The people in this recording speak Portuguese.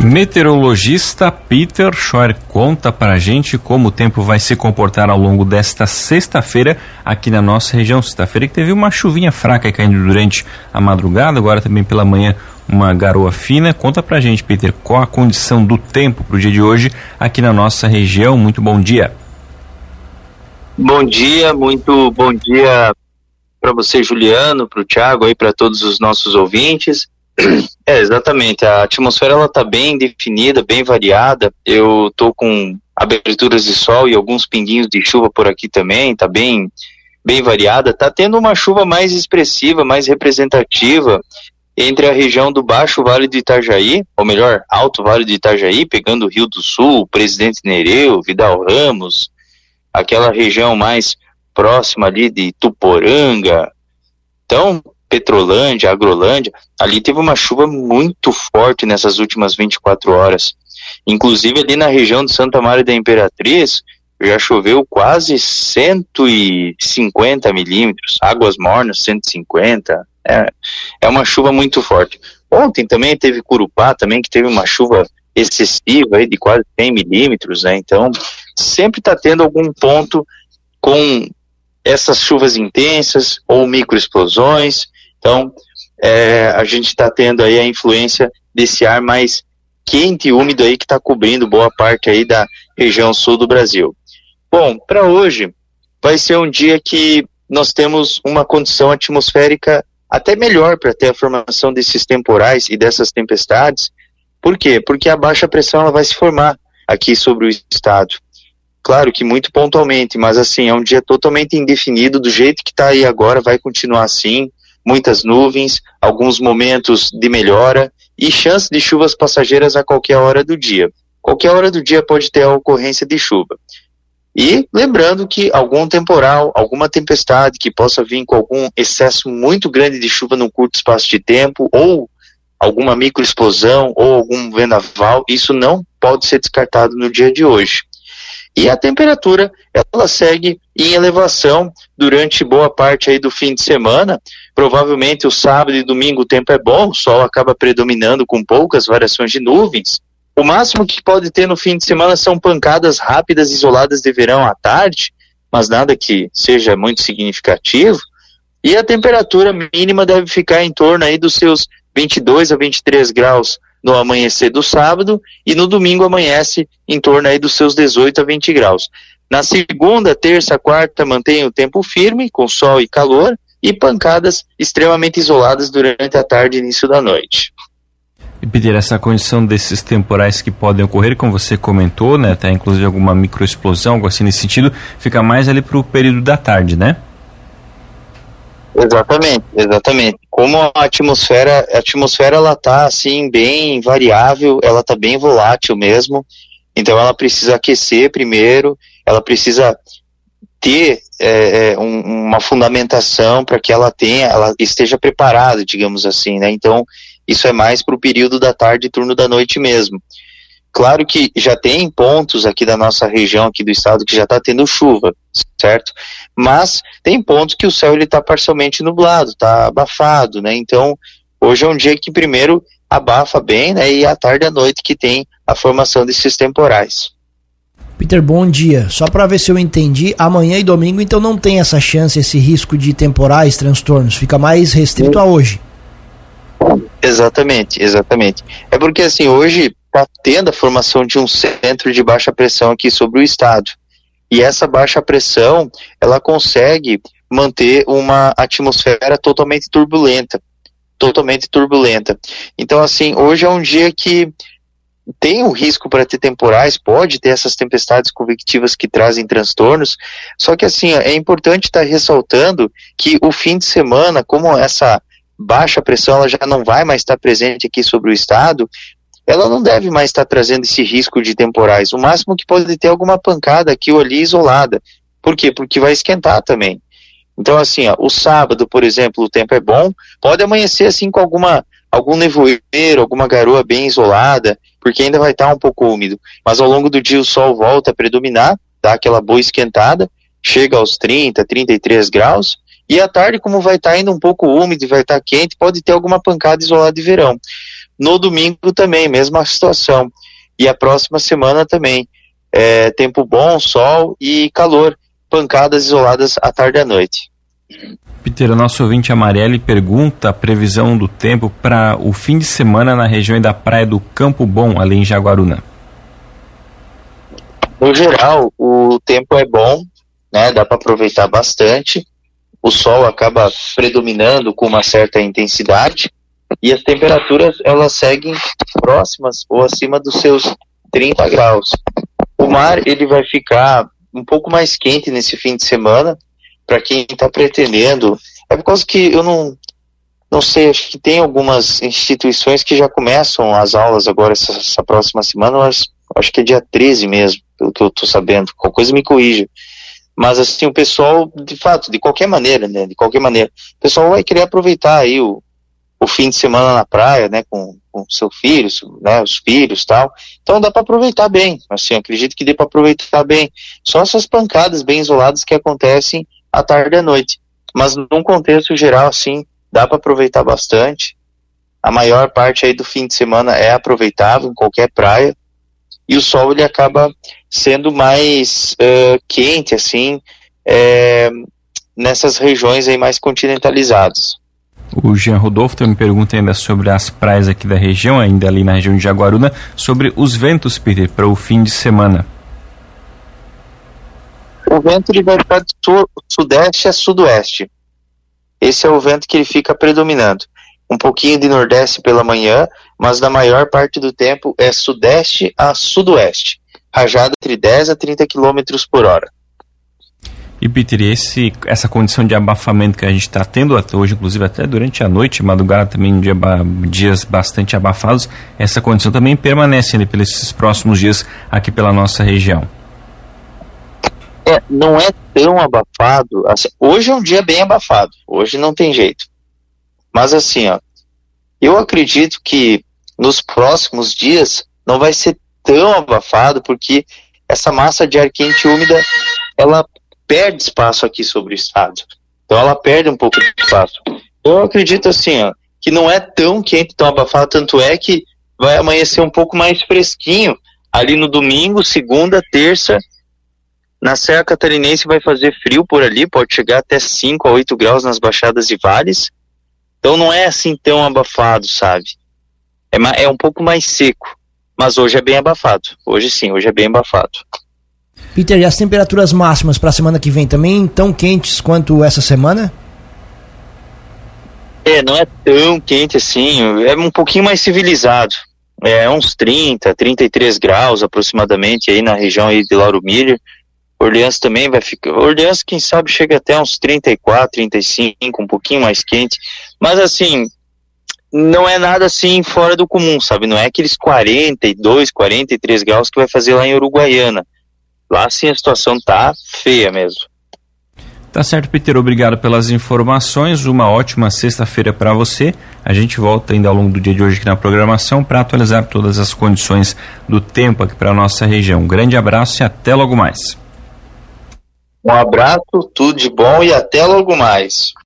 Meteorologista Peter Schor conta para a gente como o tempo vai se comportar ao longo desta sexta-feira aqui na nossa região. Sexta-feira que teve uma chuvinha fraca caindo durante a madrugada, agora também pela manhã uma garoa fina. Conta pra gente, Peter, qual a condição do tempo para o dia de hoje aqui na nossa região. Muito bom dia. Bom dia, muito bom dia para você, Juliano, para o Thiago aí, para todos os nossos ouvintes. É, exatamente. A atmosfera ela tá bem definida, bem variada. Eu tô com aberturas de sol e alguns pinguinhos de chuva por aqui também, tá bem bem variada. Tá tendo uma chuva mais expressiva, mais representativa entre a região do Baixo Vale do Itajaí, ou melhor, Alto Vale do Itajaí, pegando o Rio do Sul, Presidente Nereu, Vidal Ramos, aquela região mais próxima ali de Tuporanga, então Petrolândia, Agrolândia, ali teve uma chuva muito forte nessas últimas 24 horas. Inclusive ali na região de Santa Maria da Imperatriz, já choveu quase 150 milímetros, águas mornas 150, é, é uma chuva muito forte. Ontem também teve Curupá, também que teve uma chuva excessiva aí de quase 100 milímetros, né? Então, sempre está tendo algum ponto com essas chuvas intensas ou microexplosões. Então, é, a gente está tendo aí a influência desse ar mais quente e úmido aí que está cobrindo boa parte aí da região sul do Brasil. Bom, para hoje vai ser um dia que nós temos uma condição atmosférica até melhor para ter a formação desses temporais e dessas tempestades. Por quê? Porque a baixa pressão ela vai se formar aqui sobre o estado. Claro que muito pontualmente, mas assim, é um dia totalmente indefinido, do jeito que está aí agora, vai continuar assim, muitas nuvens, alguns momentos de melhora e chance de chuvas passageiras a qualquer hora do dia. Qualquer hora do dia pode ter a ocorrência de chuva. E lembrando que algum temporal, alguma tempestade que possa vir com algum excesso muito grande de chuva num curto espaço de tempo, ou alguma microexplosão, ou algum vendaval, isso não pode ser descartado no dia de hoje. E a temperatura, ela segue em elevação durante boa parte aí do fim de semana. Provavelmente o sábado e domingo o tempo é bom, o sol acaba predominando com poucas variações de nuvens. O máximo que pode ter no fim de semana são pancadas rápidas isoladas de verão à tarde, mas nada que seja muito significativo. E a temperatura mínima deve ficar em torno aí dos seus 22 a 23 graus no amanhecer do sábado e no domingo amanhece em torno aí dos seus 18 a 20 graus. Na segunda, terça, quarta mantém o tempo firme, com sol e calor, e pancadas extremamente isoladas durante a tarde e início da noite. E pedir essa condição desses temporais que podem ocorrer, como você comentou, né, até inclusive alguma microexplosão, algo assim nesse sentido, fica mais ali para o período da tarde, né? Exatamente, exatamente. Como a atmosfera, a atmosfera ela tá assim bem variável, ela tá bem volátil mesmo. Então ela precisa aquecer primeiro, ela precisa ter é, é um, uma fundamentação para que ela tenha, ela esteja preparada, digamos assim, né? Então isso é mais para o período da tarde e turno da noite mesmo. Claro que já tem pontos aqui da nossa região, aqui do estado, que já está tendo chuva, certo? Mas tem pontos que o céu ele está parcialmente nublado, está abafado, né? Então, hoje é um dia que primeiro abafa bem, né? E à tarde e à noite que tem a formação desses temporais. Peter, bom dia. Só para ver se eu entendi, amanhã e domingo então não tem essa chance, esse risco de temporais, transtornos, fica mais restrito a hoje. Exatamente, exatamente. É porque assim, hoje está tendo a formação de um centro de baixa pressão aqui sobre o estado. E essa baixa pressão, ela consegue manter uma atmosfera totalmente turbulenta. Totalmente turbulenta. Então, assim, hoje é um dia que tem o risco para ter temporais, pode ter essas tempestades convectivas que trazem transtornos, só que assim, é importante estar tá ressaltando que o fim de semana, como essa baixa pressão ela já não vai mais estar presente aqui sobre o estado, ela não deve mais estar trazendo esse risco de temporais. O máximo que pode ter alguma pancada aqui ou ali isolada. Por quê? Porque vai esquentar também. Então, assim, ó, o sábado, por exemplo, o tempo é bom, pode amanhecer assim com alguma algum nevoeiro, alguma garoa bem isolada, porque ainda vai estar um pouco úmido. Mas ao longo do dia o sol volta a predominar, dá aquela boa esquentada, chega aos 30, 33 graus, e à tarde, como vai estar ainda um pouco úmido e vai estar quente, pode ter alguma pancada isolada de verão. No domingo também, mesma situação. E a próxima semana também. É, tempo bom, sol e calor pancadas isoladas à tarde e à noite. Peter, o nosso ouvinte Amarelli pergunta a previsão do tempo para o fim de semana na região da praia do Campo Bom, ali em Jaguaruna. No geral, o tempo é bom, né? Dá para aproveitar bastante. O sol acaba predominando com uma certa intensidade e as temperaturas elas seguem próximas ou acima dos seus 30 graus. O mar ele vai ficar um pouco mais quente nesse fim de semana, para quem está pretendendo. É por causa que eu não, não sei, acho que tem algumas instituições que já começam as aulas agora essa, essa próxima semana, mas acho que é dia 13 mesmo, pelo que eu estou sabendo. Qualquer coisa me corrija. Mas assim, o pessoal, de fato, de qualquer maneira, né? De qualquer maneira, o pessoal vai querer aproveitar aí o, o fim de semana na praia, né, com, com seu filho, né, os filhos tal. Então dá para aproveitar bem, assim, acredito que dê para aproveitar bem. Só essas pancadas bem isoladas que acontecem à tarde e à noite. Mas num contexto geral, assim, dá para aproveitar bastante. A maior parte aí do fim de semana é aproveitável em qualquer praia. E o sol ele acaba sendo mais uh, quente, assim, é, nessas regiões aí mais continentalizadas. O Jean Rodolfo também pergunta ainda sobre as praias aqui da região, ainda ali na região de Jaguaruna, sobre os ventos, Peter, para o fim de semana. O vento ele vai ficar sul, sudeste a sudoeste. Esse é o vento que ele fica predominando. Um pouquinho de nordeste pela manhã, mas na maior parte do tempo é sudeste a sudoeste. Rajada entre 10 a 30 km por hora. E Peter, esse, essa condição de abafamento que a gente está tendo até hoje, inclusive até durante a noite, madrugada também dia, dias bastante abafados, essa condição também permanece né, pelos próximos dias aqui pela nossa região. É, não é tão abafado. Assim, hoje é um dia bem abafado. Hoje não tem jeito. Mas assim, ó, eu acredito que nos próximos dias não vai ser tão abafado porque essa massa de ar quente úmida ela perde espaço aqui sobre o estado. Então ela perde um pouco de espaço. Eu acredito assim, ó, que não é tão quente, tão abafado, tanto é que vai amanhecer um pouco mais fresquinho ali no domingo, segunda, terça. Na Serra Catarinense vai fazer frio por ali, pode chegar até 5 a 8 graus nas baixadas e vales. Então não é assim tão abafado, sabe? É, é um pouco mais seco. Mas hoje é bem abafado. Hoje sim, hoje é bem abafado. Peter, e as temperaturas máximas para a semana que vem também tão quentes quanto essa semana? É, não é tão quente assim, é um pouquinho mais civilizado. É uns 30, 33 graus aproximadamente aí na região aí de Lauro Miller. Orleans também vai ficar. Orleans, quem sabe, chega até uns 34, 35, um pouquinho mais quente. Mas assim, não é nada assim fora do comum, sabe? Não é aqueles 42, 43 graus que vai fazer lá em Uruguaiana. Lá sim a situação tá feia mesmo. Tá certo, Peter. Obrigado pelas informações. Uma ótima sexta-feira para você. A gente volta ainda ao longo do dia de hoje aqui na programação para atualizar todas as condições do tempo aqui para nossa região. Um grande abraço e até logo mais. Um abraço, tudo de bom e até logo mais.